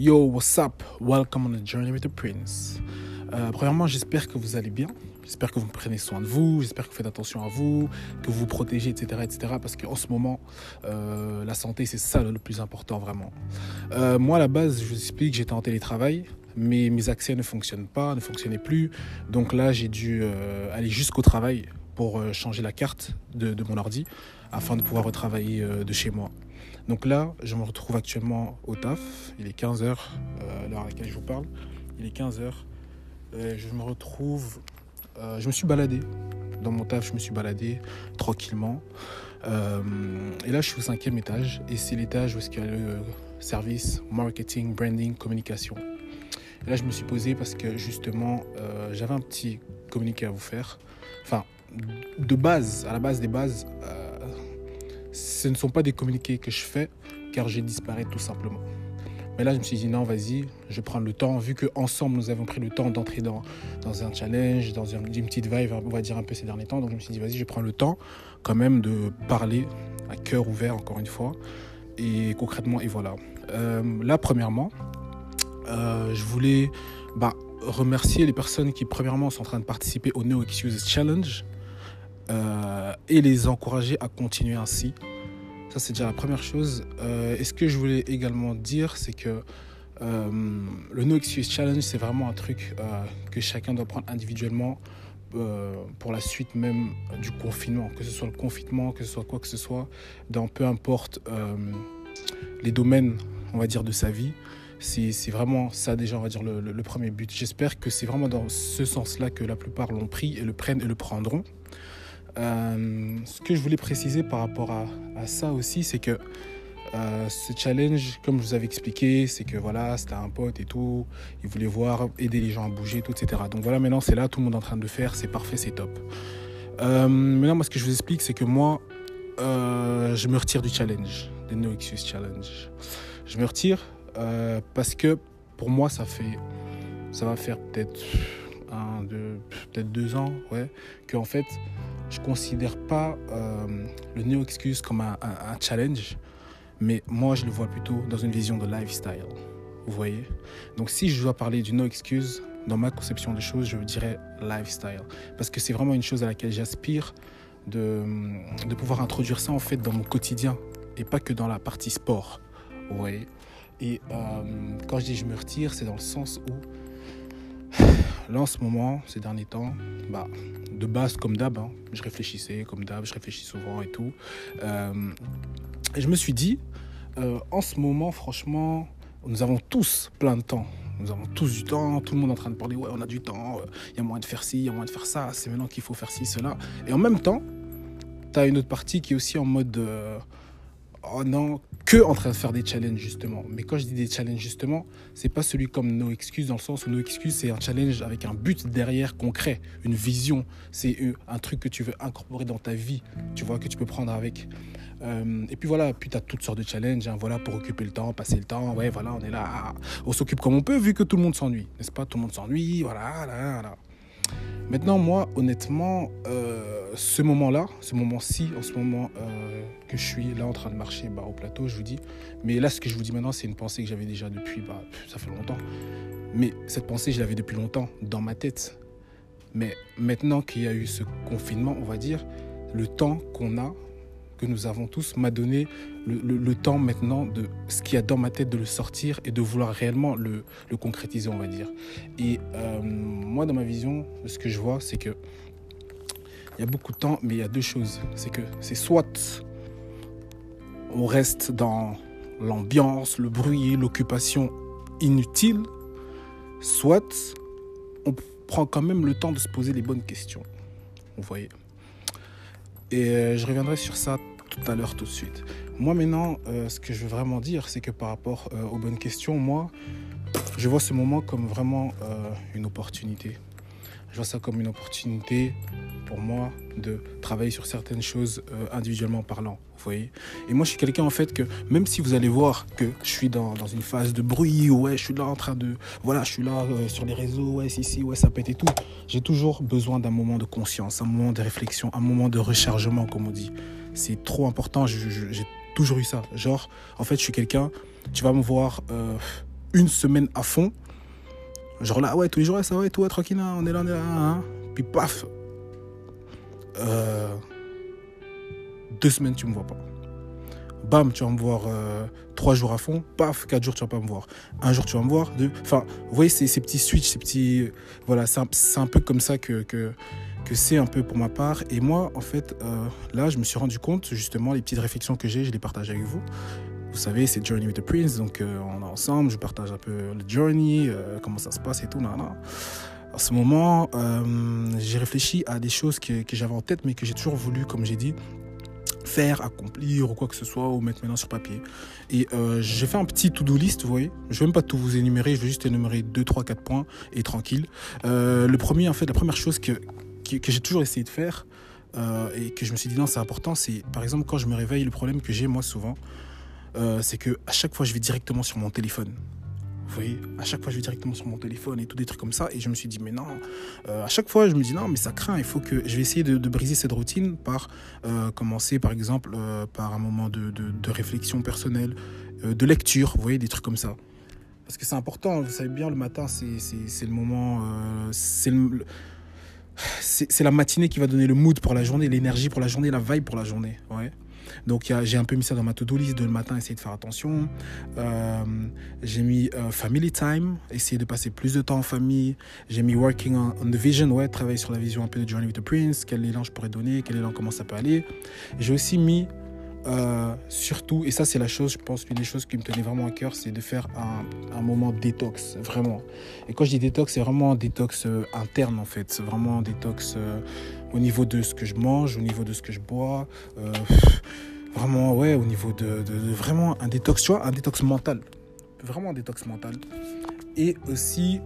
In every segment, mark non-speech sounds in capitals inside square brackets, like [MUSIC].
Yo, what's up? Welcome on the journey with the prince. Euh, premièrement, j'espère que vous allez bien. J'espère que vous prenez soin de vous. J'espère que vous faites attention à vous, que vous vous protégez, etc., etc. Parce qu'en ce moment, euh, la santé, c'est ça le plus important, vraiment. Euh, moi, à la base, je vous explique, j'étais en télétravail, mais mes accès ne fonctionnent pas, ne fonctionnaient plus. Donc là, j'ai dû aller jusqu'au travail pour changer la carte de, mon ordi afin de pouvoir retravailler de chez moi. Donc là, je me retrouve actuellement au taf. Il est 15h, euh, l'heure à laquelle je vous parle. Il est 15h. je me retrouve. euh, je me suis baladé. Dans mon taf, je me suis baladé tranquillement. Euh, et là, je suis au cinquième étage. Et c'est l'étage où qu'il y a le service marketing, branding, communication. Et là, je me suis posé parce que justement, j'avais un petit communiqué à vous faire. Enfin, de base, à la base des bases, ce ne sont pas des communiqués que je fais car j'ai disparu tout simplement. Mais là, je me suis dit non, vas-y, je prendre le temps. Vu qu'ensemble, nous avons pris le temps d'entrer dans, un challenge, dans une, une petite vibe, on va dire un peu ces derniers temps. Donc, je me suis dit, vas-y, je prends le temps quand même de parler à cœur ouvert, encore une fois. Et concrètement, et voilà. Euh, là, premièrement, euh, je voulais bah, remercier les personnes qui, premièrement, sont en train de participer au No Excuses Challenge euh, et les encourager à continuer ainsi. Ça, c'est déjà la première chose. Euh, et ce que je voulais également dire, c'est que euh, le No Excuse Challenge, c'est vraiment un truc euh, que chacun doit prendre individuellement pour la suite même du confinement. Que ce soit le confinement, que ce soit quoi que ce soit, dans peu importe les domaines, on va dire, de sa vie. C'est vraiment ça déjà, on va dire, le, le- le premier but. J'espère que c'est vraiment dans ce sens-là que la plupart l'ont pris et le prennent et le prendront. Euh, ce que je voulais préciser par rapport à, ça aussi, c'est que euh, ce challenge, comme je vous avais expliqué, c'est que voilà, c'était un pote et tout, il voulait voir, aider les gens à bouger, tout, etc. Donc voilà, maintenant c'est là, tout le monde est en train de le faire, c'est parfait, c'est top. Euh, maintenant, moi, ce que je vous explique, c'est que moi, je me retire du challenge, des No Excuse Challenge. Je me retire parce que pour moi, ça fait, ça va faire peut-être un, deux, peut-être deux ans, ouais, que en fait, je considère pas euh, le No Excuse comme un challenge, mais moi, je le vois plutôt dans une vision de lifestyle. Vous voyez? Donc, si je dois parler du No Excuse, dans ma conception des choses, je dirais lifestyle. Parce que c'est vraiment une chose à laquelle j'aspire de, de pouvoir introduire ça en fait dans mon quotidien et pas que dans la partie sport. Vous voyez? Et euh, quand je dis je me retire, c'est dans le sens où là en ce moment, ces derniers temps, bah, de base comme d'hab, hein, je réfléchissais comme d'hab, je réfléchis souvent et tout. Euh, et je me suis dit, euh, en ce moment, franchement, nous avons tous plein de temps. Nous avons tous du temps, tout le monde en train de parler, ouais, on a du temps, il y a moyen de faire ci, il y a moyen de faire ça, c'est maintenant qu'il faut faire ci, cela. Et en même temps, tu as une autre partie qui est aussi en mode, euh, oh non, que en train de faire des challenges justement. Mais quand je dis des challenges justement, c'est pas celui comme No Excuse dans le sens où No Excuse c'est un challenge avec un but derrière concret, une vision. C'est euh, un truc que tu veux incorporer dans ta vie, tu vois, que tu peux prendre avec. Euh, et puis voilà, puis tu as toutes sortes de challenges, hein, voilà, pour occuper le temps, passer le temps. Ouais, voilà, on est là, ah, on s'occupe comme on peut vu que tout le monde s'ennuie, n'est-ce pas? Tout le monde s'ennuie, voilà, là, là. Maintenant, moi, honnêtement, euh, ce moment-là, ce moment-ci, en ce moment euh, que je suis là en train de marcher bah, au plateau, je vous dis, mais là, ce que je vous dis maintenant, c'est une pensée que j'avais déjà depuis, bah, ça fait longtemps. Mais cette pensée, je l'avais depuis longtemps dans ma tête. Mais maintenant qu'il y a eu ce confinement, on va dire, le temps qu'on a, que nous avons tous, m'a donné le, le- temps maintenant de ce qu'il y a dans ma tête de le sortir et de vouloir réellement le, le concrétiser, on va dire. Et euh, moi, dans ma vision, ce que je vois, c'est que il y a beaucoup de temps, mais il y a deux choses. C'est que c'est soit on reste dans l'ambiance, le bruit, l'occupation inutile, soit on prend quand même le temps de se poser les bonnes questions. Vous voyez? Et euh, je reviendrai sur ça tout à l'heure, tout de suite. Moi maintenant, euh, ce que je veux vraiment dire, c'est que par rapport euh, aux bonnes questions, moi, je vois ce moment comme vraiment une opportunité. Je vois ça comme une opportunité pour moi de travailler sur certaines choses euh, individuellement parlant. Vous voyez Et moi, je suis quelqu'un en fait que même si vous allez voir que je suis dans, dans une phase de bruit, ouais, je suis là en train de. Voilà, je suis là euh, sur les réseaux, ouais, si, si, ouais, ça pète et tout. J'ai toujours besoin d'un moment de conscience, un moment de réflexion, un moment de rechargement, comme on dit. C'est trop important, j'ai toujours eu ça. Genre, en fait, je suis quelqu'un, tu vas me voir. euh, une semaine à fond. Genre là, ouais, tous les jours, ça va et toi, tranquille, hein, on est là, on est là. Hein. Puis paf, euh, deux semaines, tu me vois pas. Bam, tu vas me voir euh, trois jours à fond. Paf, quatre jours, tu vas pas me voir. Un jour, tu vas me voir. Deux. Enfin, vous voyez, ces, ces petits switches, ces petits. Voilà, c'est un, un, peu comme ça que, que, c'est un peu pour ma part. Et moi, en fait, euh, là, je me suis rendu compte, justement, les petites réflexions que j'ai, je les partage avec vous. Vous savez, c'est Journey with the Prince, donc euh, on est ensemble, je partage un peu le journey, euh, comment ça se passe et tout. Nan, nan. À ce moment, euh, j'ai réfléchi à des choses que, j'avais en tête, mais que j'ai toujours voulu, comme j'ai dit, faire, accomplir ou quoi que ce soit, ou mettre maintenant sur papier. Et j'ai fait un petit to-do list, vous voyez. Je ne vais même pas tout vous énumérer, je vais juste énumérer 2, 3, 4 points et tranquille. Le premier, en fait, la première chose que, que, j'ai toujours essayé de faire et que je me suis dit non, c'est important, c'est par exemple quand je me réveille, le problème que j'ai moi souvent, euh, c'est que à chaque fois, je vais directement sur mon téléphone. Vous voyez, à chaque fois, je vais directement sur mon téléphone et tout des trucs comme ça. Et je me suis dit, mais non, euh, à chaque fois, je me dis, non, mais ça craint. Il faut que je vais essayer de, briser cette routine par euh, commencer, par exemple, par un moment de, de, réflexion personnelle, de lecture, vous voyez, des trucs comme ça. Parce que c'est important, vous savez bien, le matin, c'est le moment, c'est c'est la matinée qui va donner le mood pour la journée, l'énergie pour la journée, la vibe pour la journée. Ouais. Donc j'ai un peu mis ça dans ma to-do list de le matin, essayer de faire attention. Euh, j'ai mis euh, family time, essayer de passer plus de temps en famille. J'ai mis working on, on, the vision, ouais, travailler sur la vision un peu de Journey with the Prince, quel élan je pourrais donner, quel élan, comment ça peut aller. J'ai aussi mis euh, surtout, et ça c'est la chose, je pense, une des choses qui me tenait vraiment à cœur, c'est de faire un, moment détox, vraiment. Et quand je dis détox, c'est vraiment un détox euh, interne en fait, c'est vraiment un détox euh, au niveau de ce que je mange, au niveau de ce que je bois, vraiment, ouais, au niveau de, de, de, vraiment un détox, tu vois, un détox mental, vraiment un détox mental. Et aussi,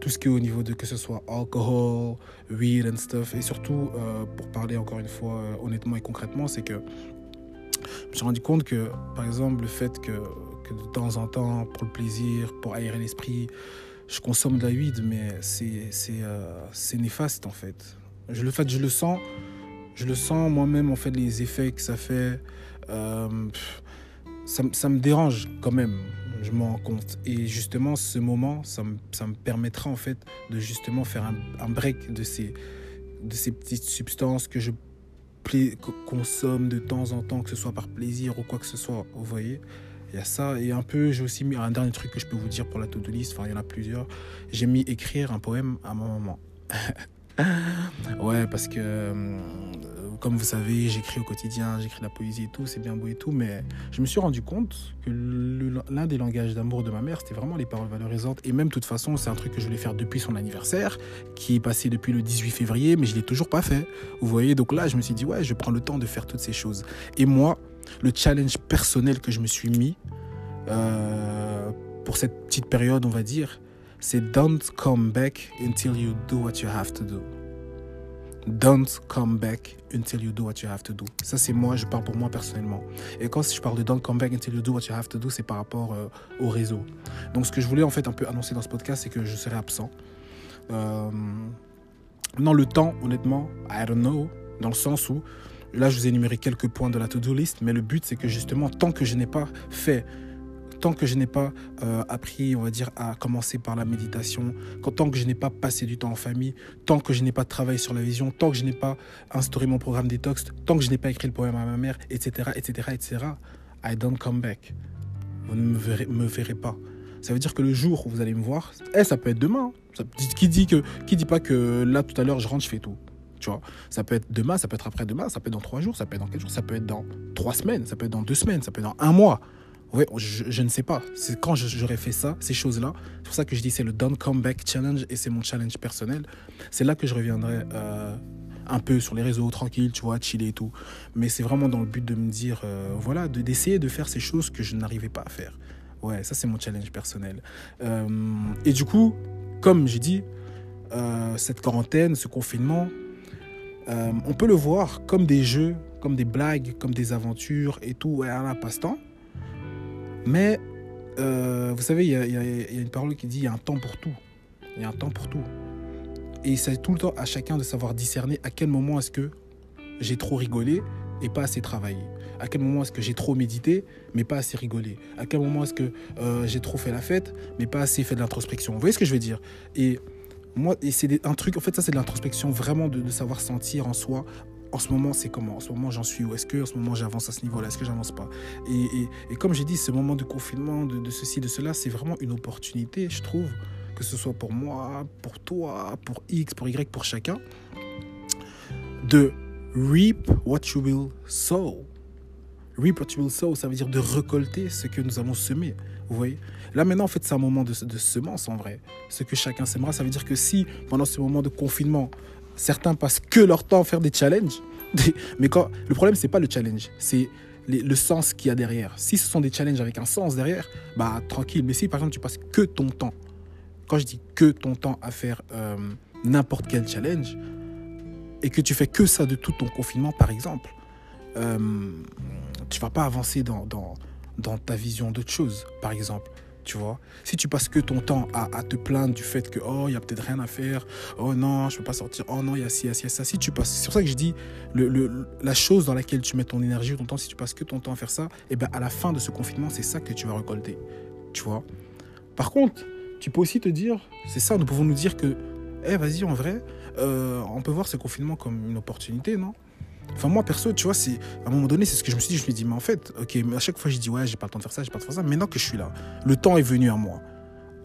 tout ce qui est au niveau de que ce soit alcool, weed and stuff. Et surtout, euh, pour parler encore une fois euh, honnêtement et concrètement, c'est que je me suis rendu compte que, par exemple, le fait que, que, de temps en temps, pour le plaisir, pour aérer l'esprit, je consomme de la weed, mais c'est euh, néfaste en fait. Je le, fait, je le sens, je le sens moi-même en fait les effets que ça fait. Ça, ça me dérange quand même je m'en rends compte. Et justement, ce moment, ça me, ça me permettra en fait de justement faire un, un break de ces, de ces petites substances que je consomme de temps en temps, que ce soit par plaisir ou quoi que ce soit. Vous voyez il y a ça. Et un peu, j'ai aussi mis un dernier truc que je peux vous dire pour la to-do list. Enfin, il y en a plusieurs. J'ai mis écrire un poème à ma maman. [LAUGHS] ouais, parce que, euh, comme vous savez, j'écris au quotidien, j'écris la poésie et tout, c'est bien beau et tout, mais je me suis rendu compte que l'un des langages d'amour de ma mère, c'était vraiment les paroles valorisantes. Et même, de toute façon, c'est un truc que je voulais faire depuis son anniversaire, qui est passé depuis le 18 février, mais je l'ai toujours pas fait. Vous voyez, donc là, je me suis dit, ouais, je prends le temps de faire toutes ces choses. Et moi, le challenge personnel que je me suis mis euh, pour cette petite période, on va dire, c'est don't come back until you do what you have to do. Don't come back until you do what you have to do. Ça, c'est moi, je parle pour moi personnellement. Et quand je parle de don't come back until you do what you have to do, c'est par rapport euh, au réseau. Donc, ce que je voulais en fait un peu annoncer dans ce podcast, c'est que je serai absent. Euh, non, le temps, honnêtement, I don't know, dans le sens où, là, je vous ai énuméré quelques points de la to-do list, mais le but, c'est que justement, tant que je n'ai pas fait tant que je n'ai pas euh, appris, on va dire, à commencer par la méditation, tant que je n'ai pas passé du temps en famille, tant que je n'ai pas travaillé sur la vision, tant que je n'ai pas instauré mon programme détox, tant que je n'ai pas écrit le poème à ma mère, etc., etc., etc., I don't come back. Vous ne me verrez, pas. Ça veut dire que le jour où vous allez me voir, eh, ça peut être demain. Ça, qui dit que, qui dit pas que là tout à l'heure je rentre, je fais tout. Tu vois, ça peut être demain, ça peut être après-demain, ça peut être dans trois jours, ça peut être dans quatre jours, ça peut être dans trois semaines, ça peut être dans deux semaines, ça peut être dans un mois. Ouais, je, ne sais pas. C'est quand j'aurais fait ça, ces choses-là. C'est pour ça que je dis c'est le Don't Come Back Challenge et c'est mon challenge personnel. C'est là que je reviendrai euh, un peu sur les réseaux, tranquille, tu vois, chiller et tout. Mais c'est vraiment dans le but de me dire, euh, voilà, d'essayer de, faire ces choses que je n'arrivais pas à faire. Ouais, ça c'est mon challenge personnel. Euh, et du coup, comme j'ai dit, cette quarantaine, ce confinement, on peut le voir comme des jeux, comme des blagues, comme des aventures et tout, ouais, un passe-temps. Mais euh, vous savez, il y, a une parole qui dit il y a un temps pour tout. Il y a un temps pour tout. Et c'est tout le temps à chacun de savoir discerner à quel moment est-ce que j'ai trop rigolé et pas assez travaillé À quel moment est-ce que j'ai trop médité, mais pas assez rigolé À quel moment est-ce que euh, j'ai trop fait la fête, mais pas assez fait de l'introspection Vous voyez ce que je veux dire? Et moi, et c'est un truc, en fait, ça, c'est de l'introspection, vraiment de, savoir sentir en soi. En ce moment, c'est comment? En ce moment, j'en suis où? Est-ce que en ce moment, j'avance à ce niveau-là? Est-ce que j'avance pas? Et, comme j'ai dit, ce moment de confinement, de, de ceci, de cela, c'est vraiment une opportunité, je trouve, que ce soit pour moi, pour toi, pour X, pour Y, pour chacun, de reap what you will sow. Reap what you will sow, ça veut dire de récolter ce que nous allons semer. Vous voyez? Là maintenant, en fait, c'est un moment de, de, semence en vrai. Ce que chacun sèmera, ça veut dire que si pendant ce moment de confinement, certains passent que leur temps à faire des challenges, [LAUGHS] mais quand le problème c'est pas le challenge, c'est le sens qu'il y a derrière. Si ce sont des challenges avec un sens derrière, bah tranquille. Mais si par exemple tu passes que ton temps quand je dis que ton temps à faire euh, n'importe quel challenge, et que tu fais que ça de tout ton confinement, par exemple, euh, tu vas pas avancer dans, dans, dans ta vision d'autre chose, par exemple. Tu vois Si tu passes que ton temps à, te plaindre du fait que, oh, il y a peut-être rien à faire, oh non, je peux pas sortir, oh non, il y a ci, il y a ça. Si tu passes, c'est pour ça que je dis, le, la chose dans laquelle tu mets ton énergie, ton temps, si tu passes que ton temps à faire ça, et eh ben à la fin de ce confinement, c'est ça que tu vas récolter. Tu vois Par contre, tu peux aussi te dire, c'est ça, nous pouvons nous dire que, eh, vas-y, en vrai, euh, on peut voir ce confinement comme une opportunité, non? Enfin, moi, perso, tu vois, c'est, à un moment donné, c'est ce que je me suis dit. Je me suis dit, mais en fait, ok, mais à chaque fois, je dis, ouais, j'ai pas le temps de faire ça, j'ai pas le temps de faire ça. Maintenant que je suis là, le temps est venu à moi.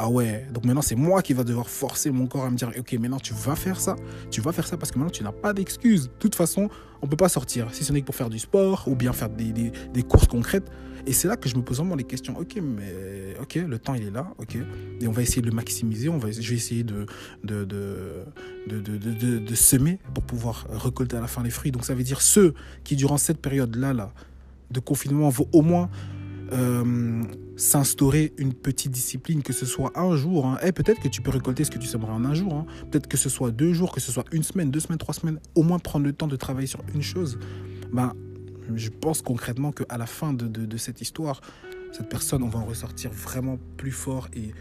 Ah ouais, donc maintenant c'est moi qui va devoir forcer mon corps à me dire ok maintenant tu vas faire ça, tu vas faire ça parce que maintenant tu n'as pas d'excuse. De toute façon, on peut pas sortir si ce n'est que pour faire du sport ou bien faire des, des, courses concrètes. Et c'est là que je me pose vraiment les questions. Ok, mais ok, le temps il est là, ok, et on va essayer de le maximiser. On va, je vais essayer de de, de, de, de, semer pour pouvoir récolter à la fin les fruits. Donc ça veut dire ceux qui durant cette période là là de confinement vont au moins euh, s'instaurer une petite discipline, que ce soit un jour. Hein. Eh, peut-être que tu peux récolter ce que tu sèmeras en un jour. Hein. Peut-être que ce soit deux jours, que ce soit une semaine, deux semaines, trois semaines. Au moins prendre le temps de travailler sur une chose. Ben, je pense concrètement qu'à la fin de, de, cette histoire, cette personne, on va en ressortir vraiment plus fort et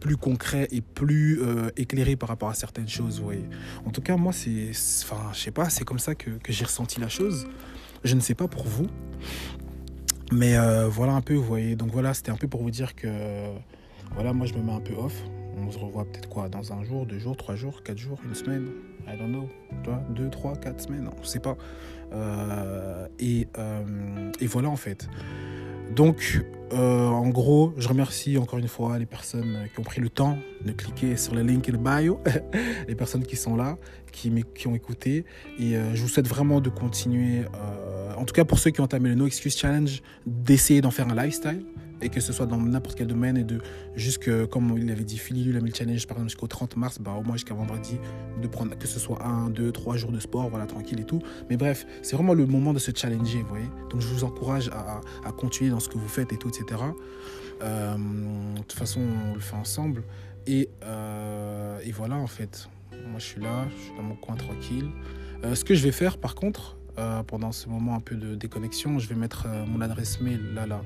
plus concret et plus euh, éclairé par rapport à certaines choses. Voyez. En tout cas, moi, c'est, enfin, je sais pas, c'est comme ça que, que j'ai ressenti la chose. Je ne sais pas pour vous. Mais euh, voilà un peu, vous voyez. Donc voilà, c'était un peu pour vous dire que voilà, moi je me mets un peu off. On se revoit peut-être quoi dans un jour, deux jours, trois jours, quatre jours, une semaine? I don't know. Toi, deux, trois, quatre semaines, on ne sait pas. Euh, et, euh, et, voilà en fait. Donc, en gros, je remercie encore une fois les personnes qui ont pris le temps de cliquer sur le link in bio, [LAUGHS] les personnes qui sont là, qui, qui ont écouté. Et je vous souhaite vraiment de continuer en tout cas pour ceux qui ont entamé le No Excuse Challenge, d'essayer d'en faire un lifestyle et que ce soit dans n'importe quel domaine et de jusque comme il avait dit Philly lui a mis le challenge par exemple jusqu'au 30 mars bah au moins jusqu'à vendredi de prendre que ce soit un deux trois jours de sport voilà tranquille et tout. Mais bref c'est vraiment le moment de se challenger vous voyez. Donc je vous encourage à, à, continuer dans ce que vous faites et tout etc euh, de toute façon on le fait ensemble. Et, euh, et voilà en fait. Moi je suis là je suis dans mon coin tranquille. Euh, ce que je vais faire par contre euh, pendant ce moment un peu de déconnexion, je vais mettre euh, mon adresse mail là, là,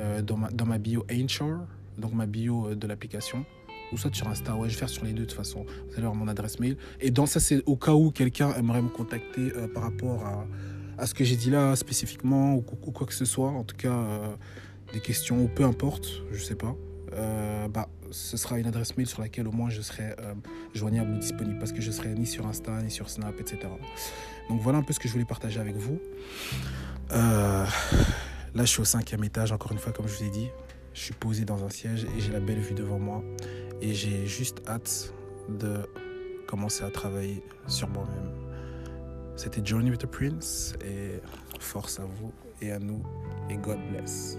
euh, dans, ma, dans ma bio Anchor, donc ma bio de l'application ou soit sur Insta. Ouais, je vais faire sur les deux de toute façon. Vous allez avoir mon adresse mail. Et dans ça, c'est au cas où quelqu'un aimerait me contacter par rapport à, à ce que j'ai dit là spécifiquement ou, quoi que ce soit. En tout cas, des questions ou peu importe, je sais pas. Bah, ce sera une adresse mail sur laquelle au moins je serai joignable ou disponible parce que je serai ni sur Insta, ni sur Snap, etc. Donc voilà un peu ce que je voulais partager avec vous. Euh, là, je suis au cinquième étage, encore une fois, comme je vous ai dit. Je suis posé dans un siège et j'ai la belle vue devant moi. Et j'ai juste hâte de commencer à travailler sur moi-même. C'était Journey with the Prince et force à vous et à nous et God bless.